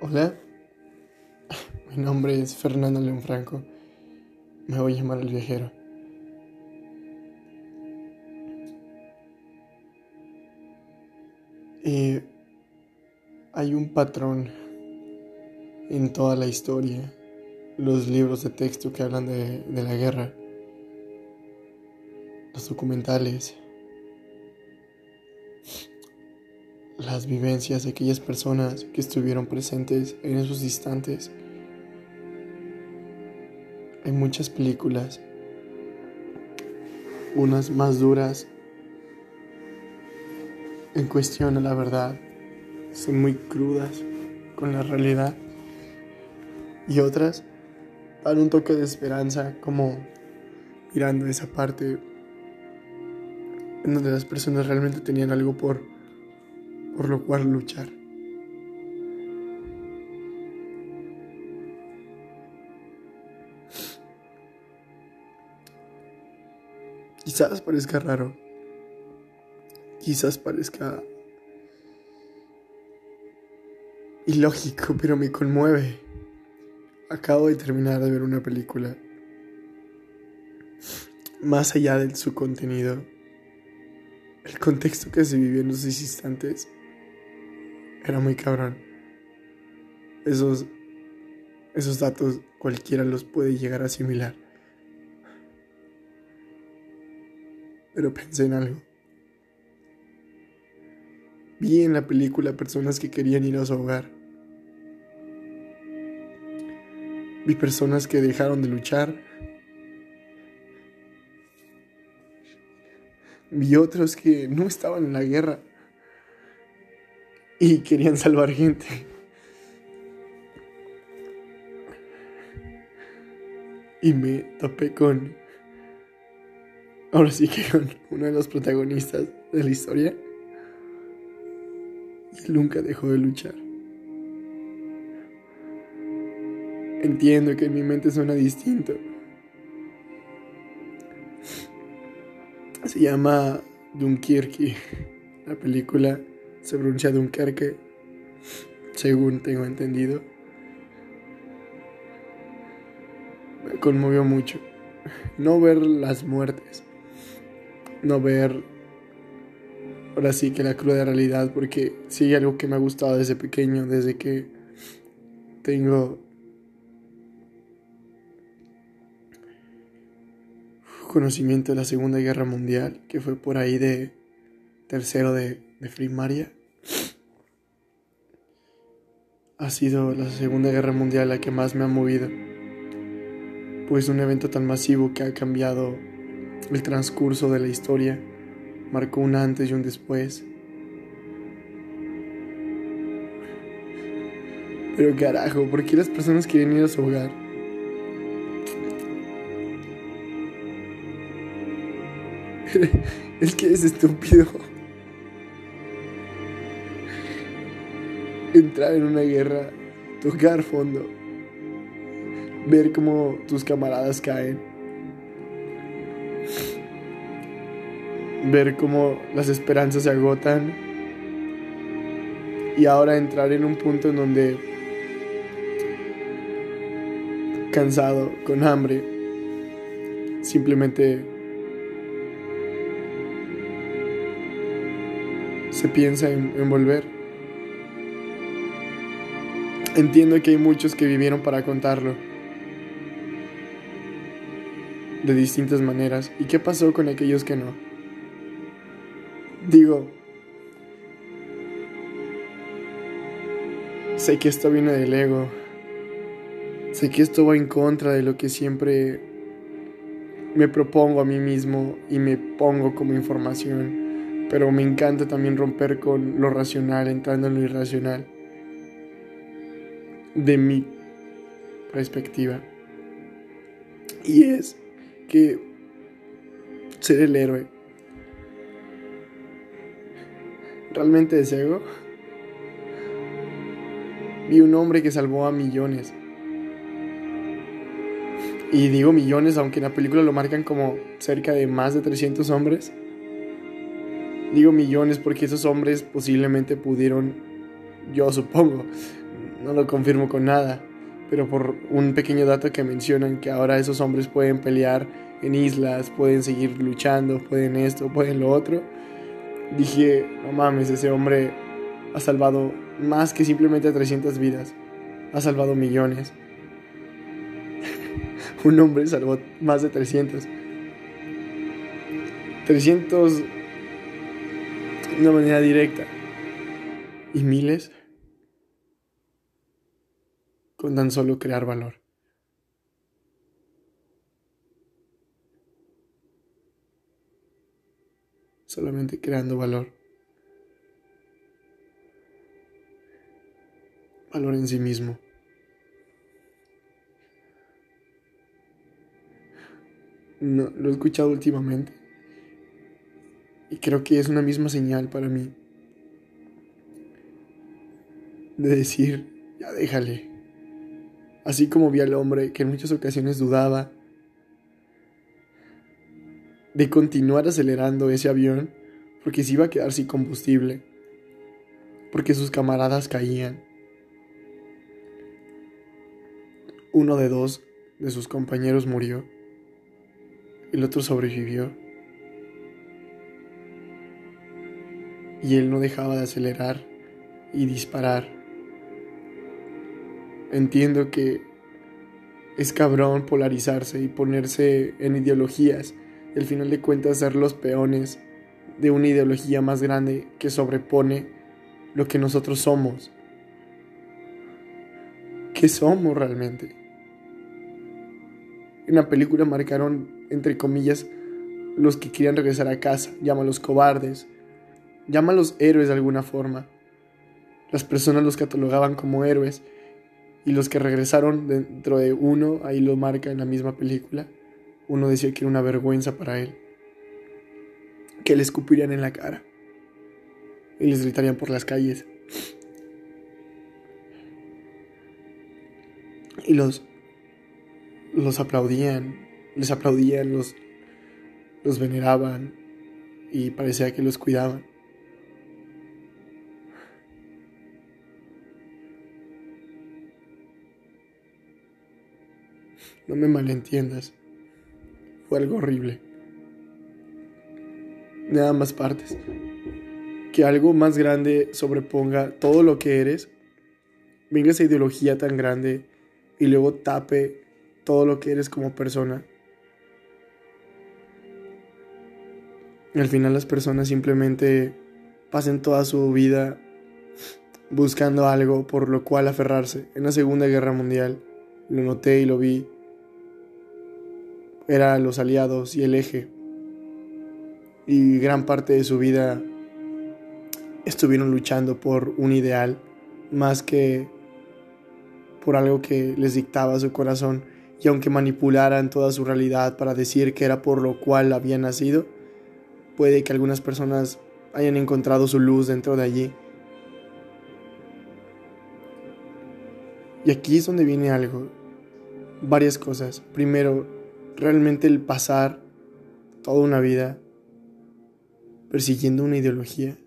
Hola, mi nombre es Fernando León Franco. Me voy a llamar el viajero. Y hay un patrón en toda la historia, los libros de texto que hablan de, de la guerra, los documentales, las vivencias de aquellas personas que estuvieron presentes en esos instantes. Hay muchas películas, unas más duras en cuestión a la verdad, son muy crudas con la realidad, y otras dan un toque de esperanza como mirando esa parte en donde las personas realmente tenían algo por por lo cual luchar. Quizás parezca raro, quizás parezca ilógico, pero me conmueve. Acabo de terminar de ver una película. Más allá de su contenido, el contexto que se vivió en esos instantes era muy cabrón. Esos, esos datos cualquiera los puede llegar a asimilar. Pero pensé en algo. Vi en la película personas que querían ir a su hogar. Vi personas que dejaron de luchar. Vi otros que no estaban en la guerra y querían salvar gente. Y me topé con, ahora sí que con uno de los protagonistas de la historia. Y nunca dejó de luchar. Entiendo que en mi mente suena distinto. Se llama Dunkirky, la película se pronuncia Dunkerque, según tengo entendido. Me conmovió mucho. No ver las muertes, no ver ahora sí que la cruda realidad, porque sí algo que me ha gustado desde pequeño, desde que tengo conocimiento de la Segunda Guerra Mundial, que fue por ahí de tercero de, de primaria. Ha sido la Segunda Guerra Mundial la que más me ha movido, pues un evento tan masivo que ha cambiado el transcurso de la historia, marcó un antes y un después. Pero carajo, ¿por qué las personas quieren ir a su hogar? es que es estúpido. Entrar en una guerra, tocar fondo, ver cómo tus camaradas caen, ver cómo las esperanzas se agotan y ahora entrar en un punto en donde cansado, con hambre, simplemente se piensa en, volver. Entiendo que hay muchos que vivieron para contarlo. De distintas maneras. ¿Y qué pasó con aquellos que no? Digo, sé que esto viene del ego. Sé que esto va en contra de lo que siempre me propongo a mí mismo y me pongo como información. Pero me encanta también romper con lo racional, entrando en lo irracional de mi perspectiva. Y es que ser el héroe realmente es ego. Vi un hombre que salvó a millones. Y digo millones, aunque en la película lo marcan como cerca de más de 300 hombres. Digo millones porque esos hombres posiblemente pudieron, yo supongo, no lo confirmo con nada, pero por un pequeño dato que mencionan que ahora esos hombres pueden pelear en islas, pueden seguir luchando, pueden esto, pueden lo otro, dije, no mames, ese hombre ha salvado más que simplemente 300 vidas, ha salvado millones. un hombre salvó más de 300. 300 de una manera directa. Y miles con tan solo crear valor. Solamente creando valor. Valor en sí mismo. No, lo he escuchado últimamente. Y creo que es una misma señal para mí. De decir, ya déjale. Así como vi al hombre que en muchas ocasiones dudaba de continuar acelerando ese avión porque se iba a quedar sin combustible, porque sus camaradas caían. Uno de dos de sus compañeros murió, el otro sobrevivió. Y él no dejaba de acelerar y disparar Entiendo que es cabrón polarizarse y ponerse en ideologías y al final de cuentas ser los peones de una ideología más grande que sobrepone lo que nosotros somos. ¿Qué somos realmente? En la película marcaron, entre comillas, los que querían regresar a casa, llámalos cobardes, llámalos héroes de alguna forma. Las personas los catalogaban como héroes y los que regresaron dentro de uno, ahí lo marca en la misma película, uno decía que era una vergüenza para él, que le escupirían en la cara y les gritarían por las calles. Y los, los aplaudían, les aplaudían, los, los veneraban y parecía que los cuidaban. No me malentiendas. Fue algo horrible. De ambas partes. Que algo más grande sobreponga todo lo que eres. Venga esa ideología tan grande y luego tape todo lo que eres como persona. Al final las personas simplemente pasen toda su vida buscando algo por lo cual aferrarse. En la Segunda Guerra Mundial lo noté y lo vi eran los aliados y el eje. Y gran parte de su vida estuvieron luchando por un ideal más que por algo que les dictaba su corazón. Y aunque manipularan toda su realidad para decir que era por lo cual habían nacido, puede que algunas personas hayan encontrado su luz dentro de allí. Y aquí es donde viene algo, varias cosas. Primero, realmente el pasar toda una vida persiguiendo una ideología.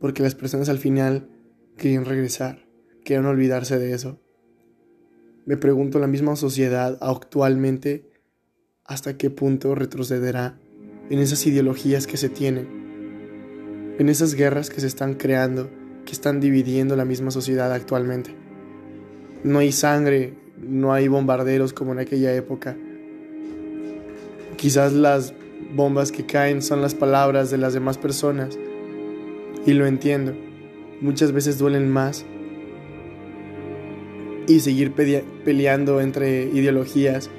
Porque las personas al final querían regresar, querían olvidarse de eso. Me pregunto, la misma sociedad actualmente, ¿hasta qué punto retrocederá en esas ideologías que se tienen? En esas guerras que se están creando, que están dividiendo la misma sociedad actualmente. No hay sangre no hay bombarderos como en aquella época. Quizás las bombas que caen son las palabras de las demás personas. Y lo entiendo. Muchas veces duelen más. Y seguir peleando entre ideologías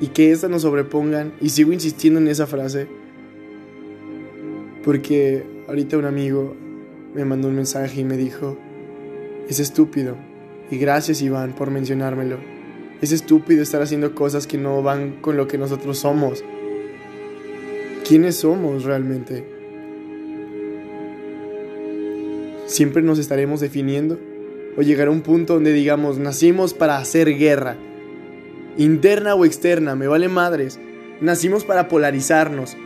y que éstas nos sobrepongan. Y sigo insistiendo en esa frase. Porque ahorita un amigo me mandó un mensaje y me dijo, es estúpido. Y gracias Iván por mencionármelo. Es estúpido estar haciendo cosas que no van con lo que nosotros somos. ¿Quiénes somos realmente? ¿Siempre nos estaremos definiendo? ¿O llegará un punto donde digamos, nacimos para hacer guerra? Interna o externa, me vale madres. Nacimos para polarizarnos.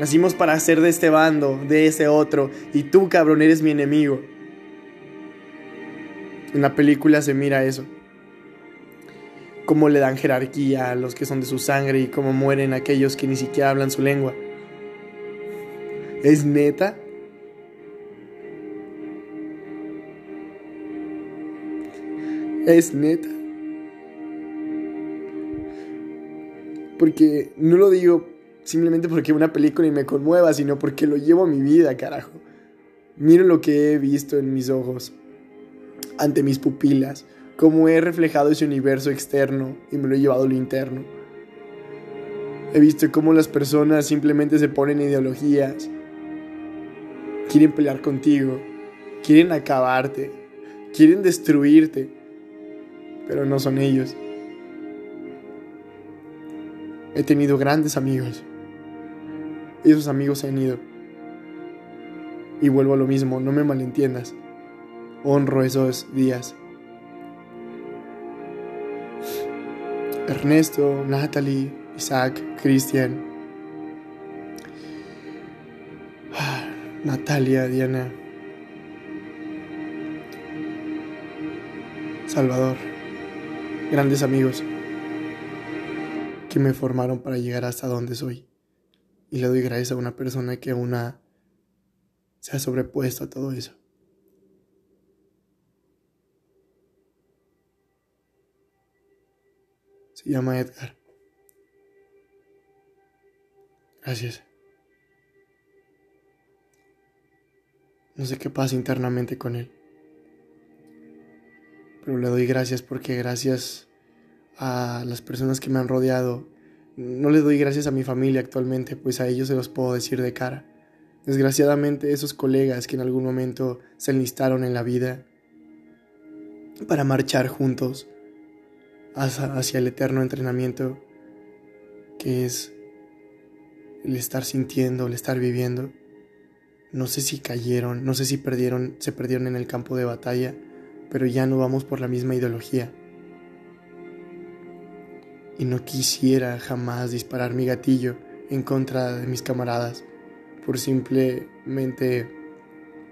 Nacimos para hacer de este bando, de ese otro, y tú, cabrón, eres mi enemigo. En la película se mira eso. Cómo le dan jerarquía a los que son de su sangre y cómo mueren aquellos que ni siquiera hablan su lengua. ¿Es neta? ¿Es neta? Porque no lo digo simplemente porque una película y me conmueva, sino porque lo llevo a mi vida, carajo. Miro lo que he visto en mis ojos, ante mis pupilas, cómo he reflejado ese universo externo y me lo he llevado a lo interno. He visto cómo las personas simplemente se ponen ideologías, quieren pelear contigo, quieren acabarte, quieren destruirte, pero no son ellos. He tenido grandes amigos. Esos amigos se han ido. Y vuelvo a lo mismo, no me malentiendas. Honro esos días. Ernesto, Natalie, Isaac, Cristian, Natalia, Diana, Salvador, grandes amigos que me formaron para llegar hasta donde soy. Y le doy gracias a una persona que aún se ha sobrepuesto a todo eso. Llama Edgar. Gracias. No sé qué pasa internamente con él. Pero le doy gracias porque gracias a las personas que me han rodeado, no le doy gracias a mi familia actualmente, pues a ellos se los puedo decir de cara. Desgraciadamente esos colegas que en algún momento se enlistaron en la vida para marchar juntos hacia, el eterno entrenamiento que es el estar sintiendo, el estar viviendo. No sé si cayeron, no sé si perdieron, se perdieron en el campo de batalla, pero ya no vamos por la misma ideología. Y no quisiera jamás disparar mi gatillo en contra de mis camaradas por simplemente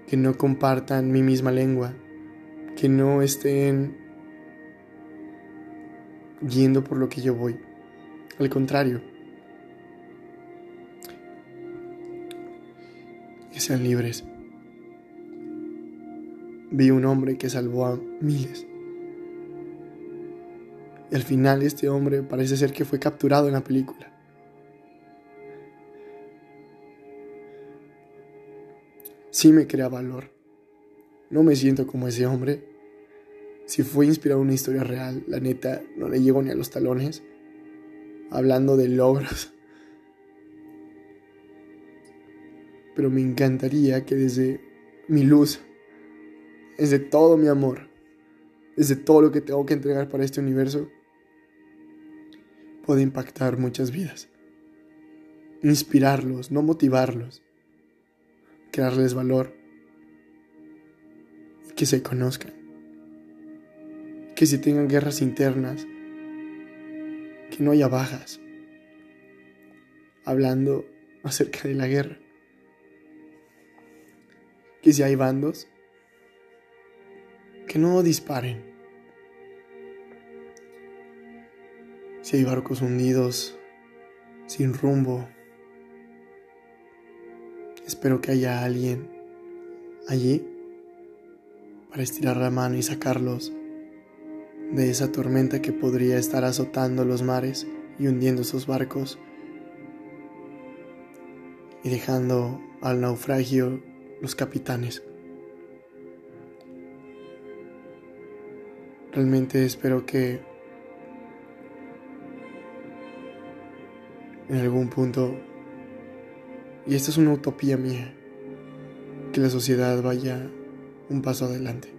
que no compartan mi misma lengua, que no estén yendo por lo que yo voy. Al contrario, que sean libres. Vi un hombre que salvó a miles. Y al final este hombre parece ser que fue capturado en la película. Sí me crea valor. No me siento como ese hombre si fue inspirado en una historia real, la neta, no le llego ni a los talones. Hablando de logros. Pero me encantaría que desde mi luz, desde todo mi amor, desde todo lo que tengo que entregar para este universo, pueda impactar muchas vidas. Inspirarlos, no motivarlos. Crearles valor. Y que se conozcan que si tengan guerras internas, que no haya bajas. Hablando acerca de la guerra. Que si hay bandos, que no disparen. Si hay barcos hundidos, sin rumbo, espero que haya alguien allí para estirar la mano y sacarlos de esa tormenta que podría estar azotando los mares y hundiendo sus barcos y dejando al naufragio los capitanes. Realmente espero que en algún punto, y esta es una utopía mía, que la sociedad vaya un paso adelante.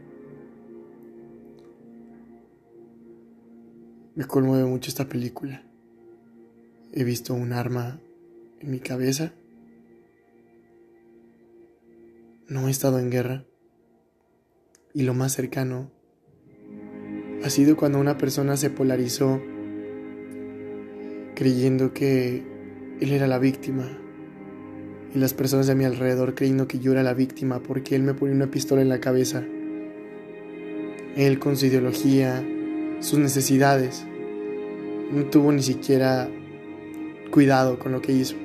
Me conmueve mucho esta película. He visto un arma en mi cabeza. No he estado en guerra. Y lo más cercano ha sido cuando una persona se polarizó creyendo que él era la víctima y las personas de mi alrededor creyendo que yo era la víctima porque él me ponía una pistola en la cabeza Él con su ideología, sus necesidades, no tuvo ni siquiera cuidado con lo que hizo,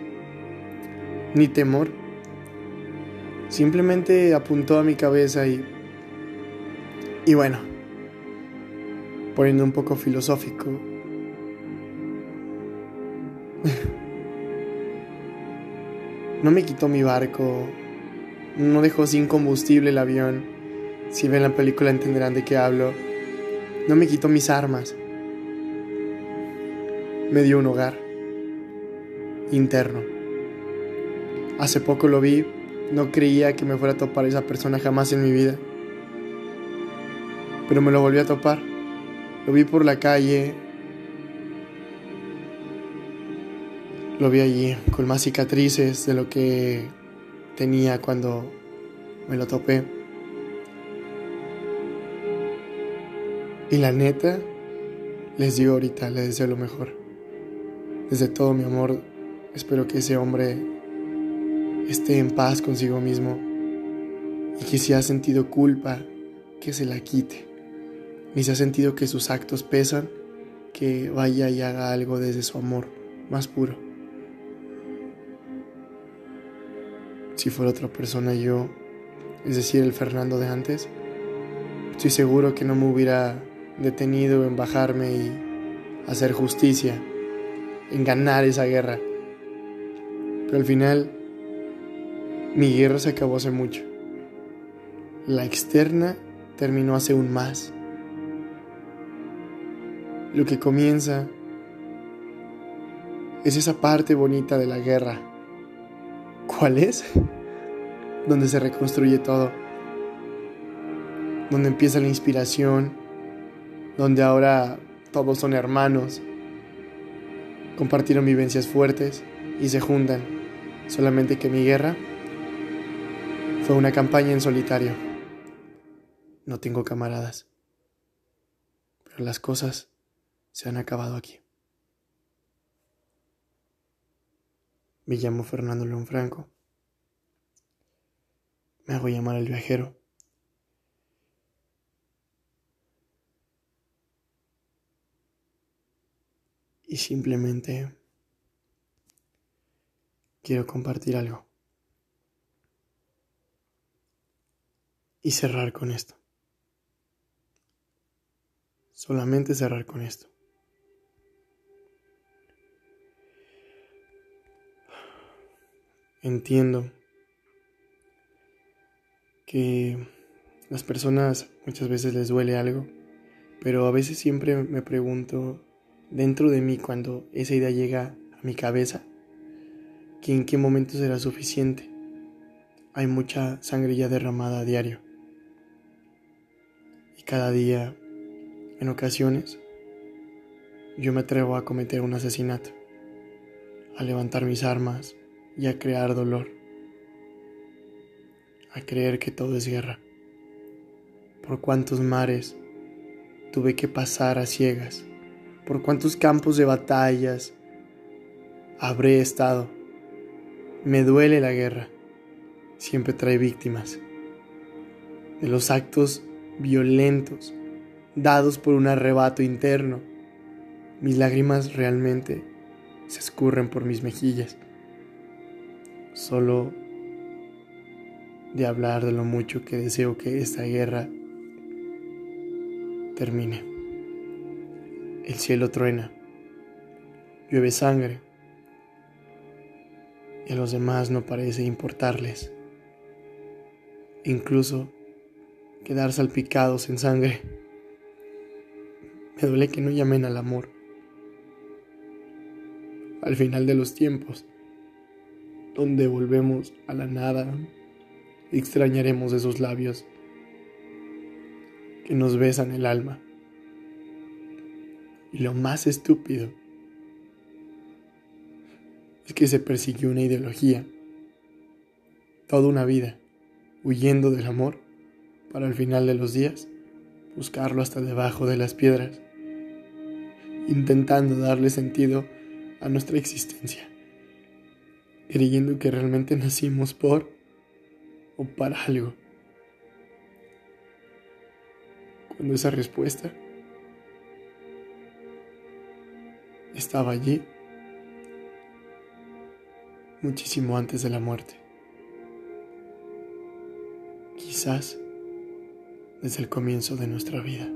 ni temor. Simplemente apuntó a mi cabeza y... Y bueno, poniendo un poco filosófico, no me quitó mi barco, no dejó sin combustible el avión. Si ven la película entenderán de qué hablo. No me quitó mis armas. Me dio un hogar interno. Hace poco lo vi, no creía que me fuera a topar esa persona jamás en mi vida. Pero me lo volví a topar. Lo vi por la calle. Lo vi allí con más cicatrices de lo que tenía cuando me lo topé. Y la neta, les digo ahorita, les deseo lo mejor. Desde todo mi amor, espero que ese hombre esté en paz consigo mismo y que si ha sentido culpa, que se la quite. Y si ha sentido que sus actos pesan, que vaya y haga algo desde su amor más puro. Si fuera otra persona yo, es decir, el Fernando de antes, estoy seguro que no me hubiera detenido en bajarme y hacer justicia, en ganar esa guerra. Pero al final, mi guerra se acabó hace mucho. La externa terminó hace un más. Lo que comienza es esa parte bonita de la guerra. ¿Cuál es? Donde se reconstruye todo. Donde empieza la inspiración. Donde ahora todos son hermanos. Compartieron vivencias fuertes y se juntan. Solamente que mi guerra fue una campaña en solitario. No tengo camaradas. Pero las cosas se han acabado aquí. Me llamo Fernando León Franco. Me hago llamar el viajero. Y simplemente quiero compartir algo. Y cerrar con esto. Solamente cerrar con esto. Entiendo que las personas muchas veces les duele algo, pero a veces siempre me pregunto dentro de mí cuando esa idea llega a mi cabeza, que en qué momento será suficiente. Hay mucha sangre ya derramada a diario. Y cada día, en ocasiones, yo me atrevo a cometer un asesinato, a levantar mis armas, y a crear dolor, a creer que todo es guerra. Por cuántos mares tuve que pasar a ciegas, por cuántos campos de batallas habré estado. Me duele la guerra, siempre trae víctimas. De los actos violentos dados por un arrebato interno, mis lágrimas realmente se escurren por mis mejillas solo de hablar de lo mucho que deseo que esta guerra termine. El cielo truena, llueve sangre y a los demás no parece importarles. Incluso quedar salpicados en sangre. Me duele que no llamen al amor. Al final de los tiempos, donde volvemos a la nada, extrañaremos esos labios que nos besan el alma. Y lo más estúpido es que se persiguió una ideología, toda una vida, huyendo del amor, para al final de los días buscarlo hasta debajo de las piedras, intentando darle sentido a nuestra existencia creyendo que realmente nacimos por o para algo. cuando esa respuesta estaba allí muchísimo antes de la muerte. Quizás desde el comienzo de nuestra vida.